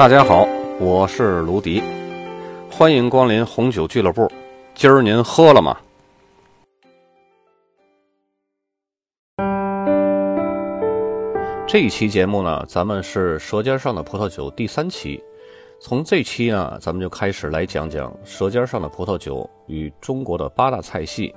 大家好，我是卢迪，欢迎光临红酒俱乐部。今儿您喝了吗？这一期节目呢，咱们是《舌尖上的葡萄酒》第三期。从这期呢，咱们就开始来讲讲《舌尖上的葡萄酒》与中国的八大菜系。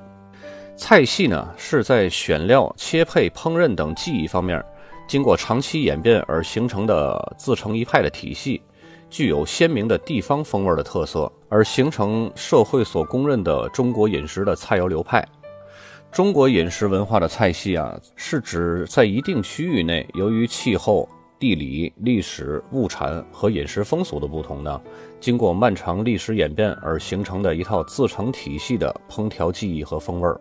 菜系呢，是在选料、切配、烹饪等技艺方面，经过长期演变而形成的自成一派的体系，具有鲜明的地方风味的特色，而形成社会所公认的中国饮食的菜肴流派。中国饮食文化的菜系啊，是指在一定区域内，由于气候、地理、历史、物产和饮食风俗的不同呢，经过漫长历史演变而形成的一套自成体系的烹调技艺和风味儿。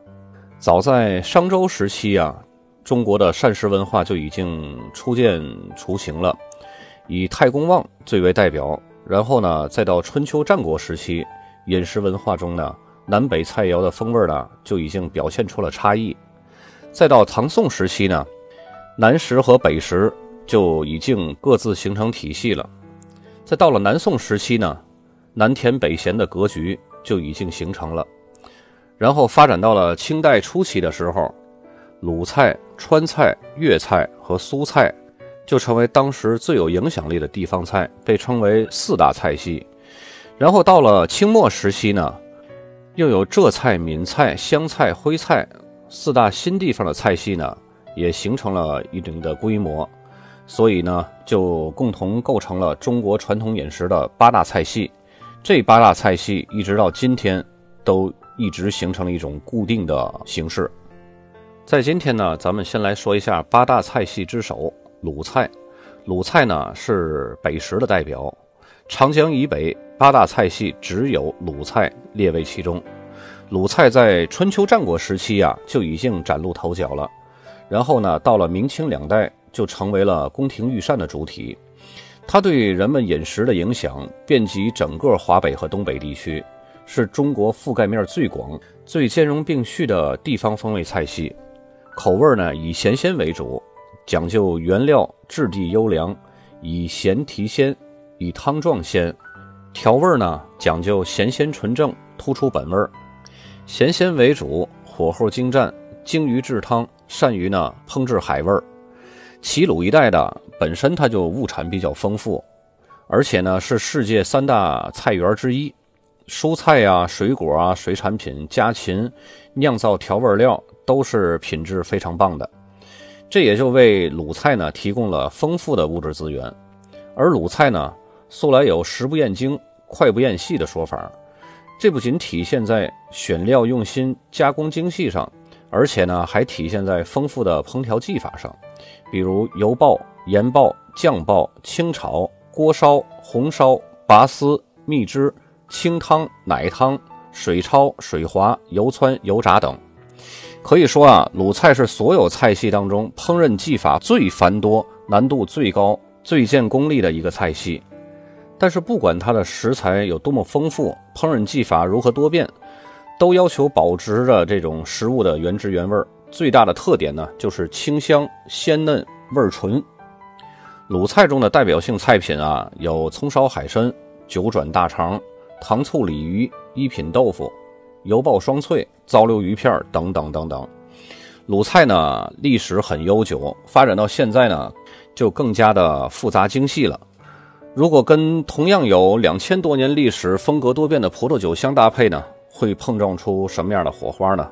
早在商周时期啊，中国的膳食文化就已经初见雏形了，以太公望最为代表。然后呢，再到春秋战国时期，饮食文化中呢，南北菜肴的风味呢就已经表现出了差异。再到唐宋时期呢，南食和北食就已经各自形成体系了。再到了南宋时期呢，南甜北咸的格局就已经形成了。然后发展到了清代初期的时候，鲁菜、川菜、粤菜和苏菜就成为当时最有影响力的地方菜，被称为四大菜系。然后到了清末时期呢，又有浙菜、闽菜、湘菜、徽菜四大新地方的菜系呢，也形成了一定的规模，所以呢，就共同构成了中国传统饮食的八大菜系。这八大菜系一直到今天都。一直形成了一种固定的形式。在今天呢，咱们先来说一下八大菜系之首鲁菜。鲁菜呢是北食的代表，长江以北八大菜系只有鲁菜列为其中。鲁菜在春秋战国时期啊就已经崭露头角了，然后呢到了明清两代就成为了宫廷御膳的主体。它对人们饮食的影响遍及整个华北和东北地区。是中国覆盖面最广、最兼容并蓄的地方风味菜系，口味呢以咸鲜为主，讲究原料质地优良，以咸提鲜，以汤壮鲜。调味呢讲究咸鲜纯正，突出本味儿。咸鲜为主，火候精湛，精于制汤，善于呢烹制海味儿。齐鲁一带的本身它就物产比较丰富，而且呢是世界三大菜园之一。蔬菜呀、水果啊、水产品、家禽、酿造调味料都是品质非常棒的，这也就为鲁菜呢提供了丰富的物质资源。而鲁菜呢，素来有“食不厌精，脍不厌细”的说法，这不仅体现在选料用心、加工精细上，而且呢还体现在丰富的烹调技法上，比如油爆、盐爆、酱爆、清炒、锅烧、红烧、拔丝、蜜汁。清汤、奶汤、水焯、水滑、油汆、油炸等，可以说啊，鲁菜是所有菜系当中烹饪技法最繁多、难度最高、最见功力的一个菜系。但是，不管它的食材有多么丰富，烹饪技法如何多变，都要求保持着这种食物的原汁原味。最大的特点呢，就是清香、鲜嫩、味纯。鲁菜中的代表性菜品啊，有葱烧海参、九转大肠。糖醋鲤鱼、一品豆腐、油爆双脆、糟溜鱼片等等等等。鲁菜呢，历史很悠久，发展到现在呢，就更加的复杂精细了。如果跟同样有两千多年历史、风格多变的葡萄酒相搭配呢，会碰撞出什么样的火花呢？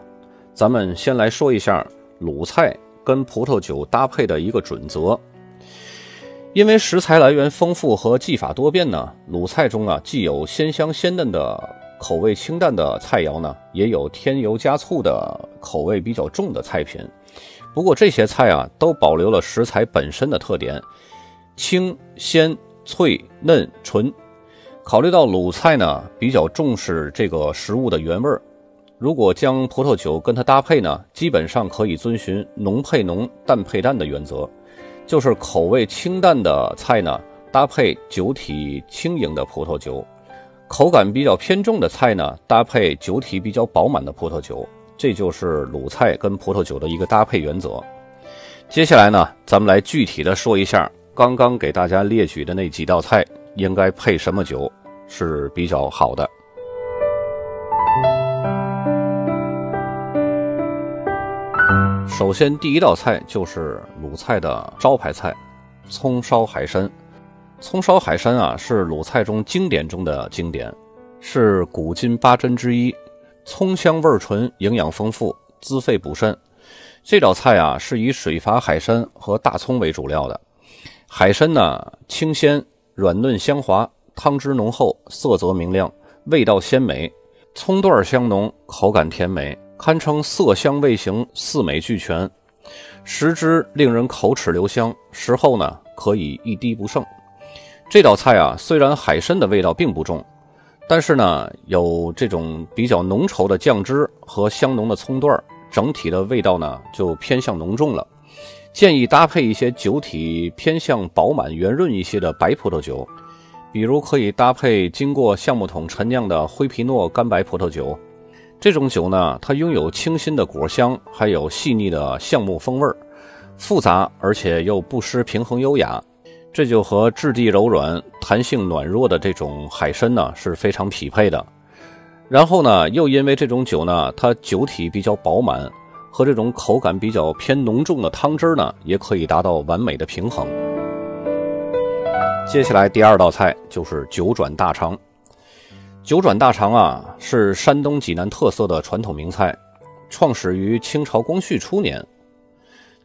咱们先来说一下鲁菜跟葡萄酒搭配的一个准则。因为食材来源丰富和技法多变呢，鲁菜中啊既有鲜香鲜嫩的口味清淡的菜肴呢，也有添油加醋的口味比较重的菜品。不过这些菜啊都保留了食材本身的特点，清鲜脆嫩纯。考虑到鲁菜呢比较重视这个食物的原味儿，如果将葡萄酒跟它搭配呢，基本上可以遵循浓配浓淡配淡的原则。就是口味清淡的菜呢，搭配酒体轻盈的葡萄酒；口感比较偏重的菜呢，搭配酒体比较饱满的葡萄酒。这就是鲁菜跟葡萄酒的一个搭配原则。接下来呢，咱们来具体的说一下刚刚给大家列举的那几道菜，应该配什么酒是比较好的。首先，第一道菜就是鲁菜的招牌菜——葱烧海参。葱烧海参啊，是鲁菜中经典中的经典，是古今八珍之一。葱香味纯，营养丰富，滋肺补肾。这道菜啊，是以水发海参和大葱为主料的。海参呢，清鲜、软嫩、香滑，汤汁浓厚，色泽明亮，味道鲜美。葱段香浓，口感甜美。堪称色香味形四美俱全，食之令人口齿留香，食后呢可以一滴不剩。这道菜啊，虽然海参的味道并不重，但是呢有这种比较浓稠的酱汁和香浓的葱段，整体的味道呢就偏向浓重了。建议搭配一些酒体偏向饱满圆润一些的白葡萄酒，比如可以搭配经过橡木桶陈酿的灰皮诺干白葡萄酒。这种酒呢，它拥有清新的果香，还有细腻的橡木风味儿，复杂而且又不失平衡优雅，这就和质地柔软、弹性软弱的这种海参呢是非常匹配的。然后呢，又因为这种酒呢，它酒体比较饱满，和这种口感比较偏浓重的汤汁呢，也可以达到完美的平衡。接下来第二道菜就是九转大肠。九转大肠啊，是山东济南特色的传统名菜，创始于清朝光绪初年。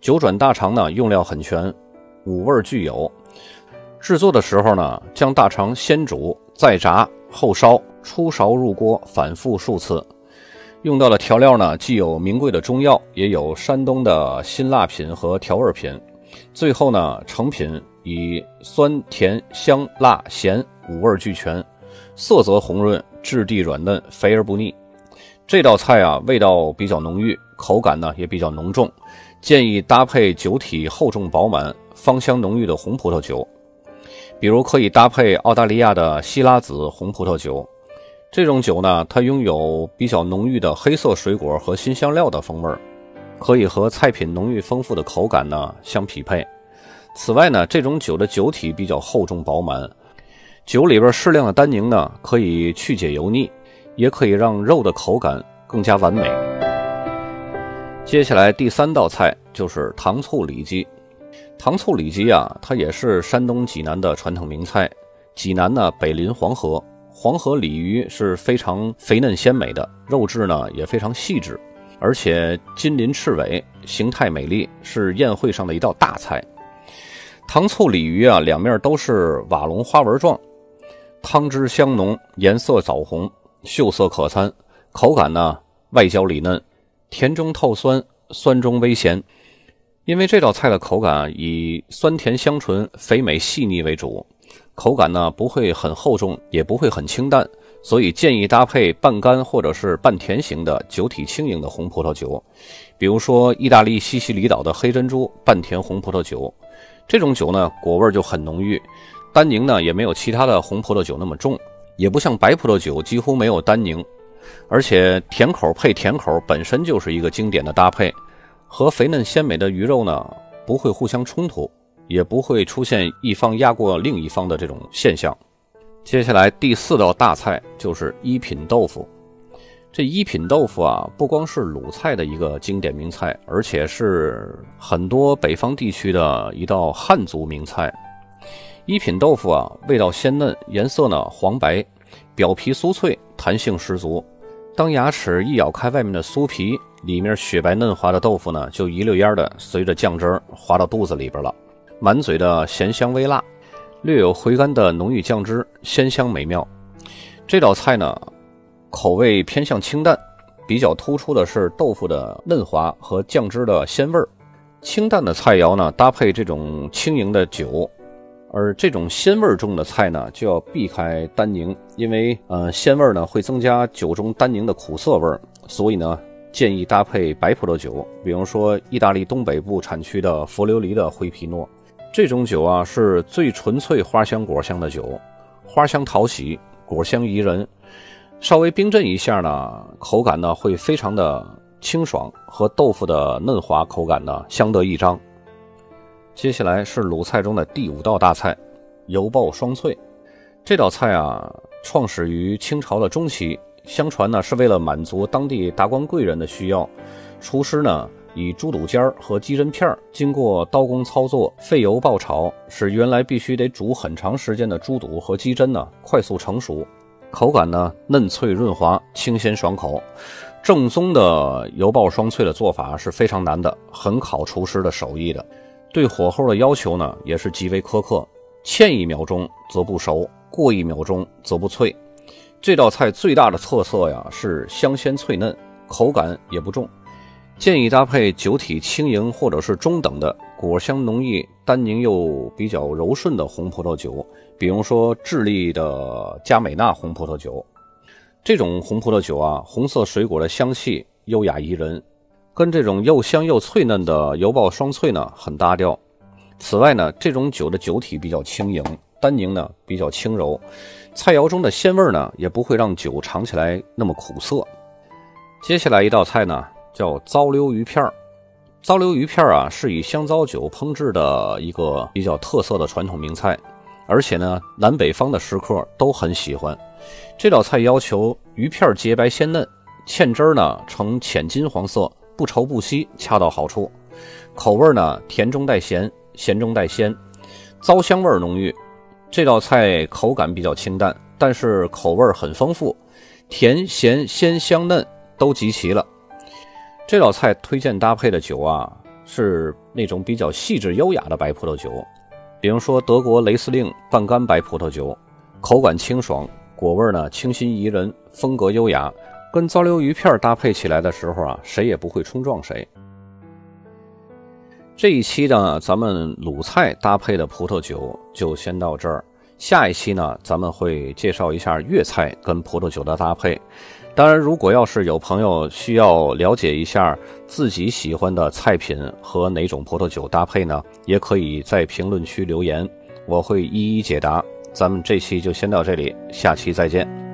九转大肠呢，用料很全，五味俱有。制作的时候呢，将大肠先煮再炸后烧，出勺入锅，反复数次。用到的调料呢，既有名贵的中药，也有山东的辛辣品和调味品。最后呢，成品以酸甜香辣咸五味俱全。色泽红润，质地软嫩，肥而不腻。这道菜啊，味道比较浓郁，口感呢也比较浓重，建议搭配酒体厚重饱满、芳香浓郁的红葡萄酒，比如可以搭配澳大利亚的希拉子红葡萄酒。这种酒呢，它拥有比较浓郁的黑色水果和新香料的风味儿，可以和菜品浓郁丰富的口感呢相匹配。此外呢，这种酒的酒体比较厚重饱满。酒里边适量的单宁呢，可以去解油腻，也可以让肉的口感更加完美。接下来第三道菜就是糖醋里脊。糖醋里脊啊，它也是山东济南的传统名菜。济南呢，北临黄河，黄河鲤鱼是非常肥嫩鲜美的，肉质呢也非常细致，而且金鳞翅尾，形态美丽，是宴会上的一道大菜。糖醋鲤鱼啊，两面都是瓦龙花纹状。汤汁香浓，颜色枣红，秀色可餐。口感呢，外焦里嫩，甜中透酸，酸中微咸。因为这道菜的口感以酸甜香醇、肥美细腻为主，口感呢不会很厚重，也不会很清淡，所以建议搭配半干或者是半甜型的酒体轻盈的红葡萄酒，比如说意大利西西里岛的黑珍珠半甜红葡萄酒。这种酒呢，果味就很浓郁。单宁呢也没有其他的红葡萄酒那么重，也不像白葡萄酒几乎没有单宁，而且甜口配甜口本身就是一个经典的搭配，和肥嫩鲜美的鱼肉呢不会互相冲突，也不会出现一方压过另一方的这种现象。接下来第四道大菜就是一品豆腐，这一品豆腐啊不光是鲁菜的一个经典名菜，而且是很多北方地区的一道汉族名菜。一品豆腐啊，味道鲜嫩，颜色呢黄白，表皮酥脆，弹性十足。当牙齿一咬开外面的酥皮，里面雪白嫩滑的豆腐呢，就一溜烟的随着酱汁滑到肚子里边了。满嘴的咸香微辣，略有回甘的浓郁酱汁，鲜香美妙。这道菜呢，口味偏向清淡，比较突出的是豆腐的嫩滑和酱汁的鲜味儿。清淡的菜肴呢，搭配这种轻盈的酒。而这种鲜味重的菜呢，就要避开单宁，因为呃鲜味呢会增加酒中单宁的苦涩味儿所以呢建议搭配白葡萄酒，比如说意大利东北部产区的佛琉璃的灰皮诺，这种酒啊是最纯粹花香果香的酒，花香讨喜，果香宜人，稍微冰镇一下呢，口感呢会非常的清爽，和豆腐的嫩滑口感呢相得益彰。接下来是鲁菜中的第五道大菜，油爆双脆。这道菜啊，创始于清朝的中期，相传呢是为了满足当地达官贵人的需要，厨师呢以猪肚尖儿和鸡胗片儿经过刀工操作，费油爆炒，使原来必须得煮很长时间的猪肚和鸡胗呢快速成熟，口感呢嫩脆润滑，清鲜爽口。正宗的油爆双脆的做法是非常难的，很考厨师的手艺的。对火候的要求呢也是极为苛刻，欠一秒钟则不熟。过一秒钟则不脆。这道菜最大的特色呀是香鲜脆嫩，口感也不重。建议搭配酒体轻盈或者是中等的果香浓郁、单宁又比较柔顺的红葡萄酒，比如说智利的加美纳红葡萄酒。这种红葡萄酒啊，红色水果的香气优雅宜人，跟这种又香又脆嫩的油爆双脆呢很搭调。此外呢，这种酒的酒体比较轻盈。单宁呢比较轻柔，菜肴中的鲜味呢也不会让酒尝起来那么苦涩。接下来一道菜呢叫糟溜鱼片儿，糟溜鱼片儿啊是以香糟酒烹制的一个比较特色的传统名菜，而且呢南北方的食客都很喜欢。这道菜要求鱼片洁白鲜嫩，芡汁儿呢呈浅金黄色，不稠不稀，恰到好处。口味呢甜中带咸，咸中带鲜，糟香味浓郁。这道菜口感比较清淡，但是口味很丰富，甜咸鲜香嫩都集齐了。这道菜推荐搭配的酒啊，是那种比较细致优雅的白葡萄酒，比如说德国雷司令半干白葡萄酒，口感清爽，果味呢清新宜人，风格优雅，跟糟溜鱼片搭配起来的时候啊，谁也不会冲撞谁。这一期呢，咱们鲁菜搭配的葡萄酒就先到这儿。下一期呢，咱们会介绍一下粤菜跟葡萄酒的搭配。当然，如果要是有朋友需要了解一下自己喜欢的菜品和哪种葡萄酒搭配呢，也可以在评论区留言，我会一一解答。咱们这期就先到这里，下期再见。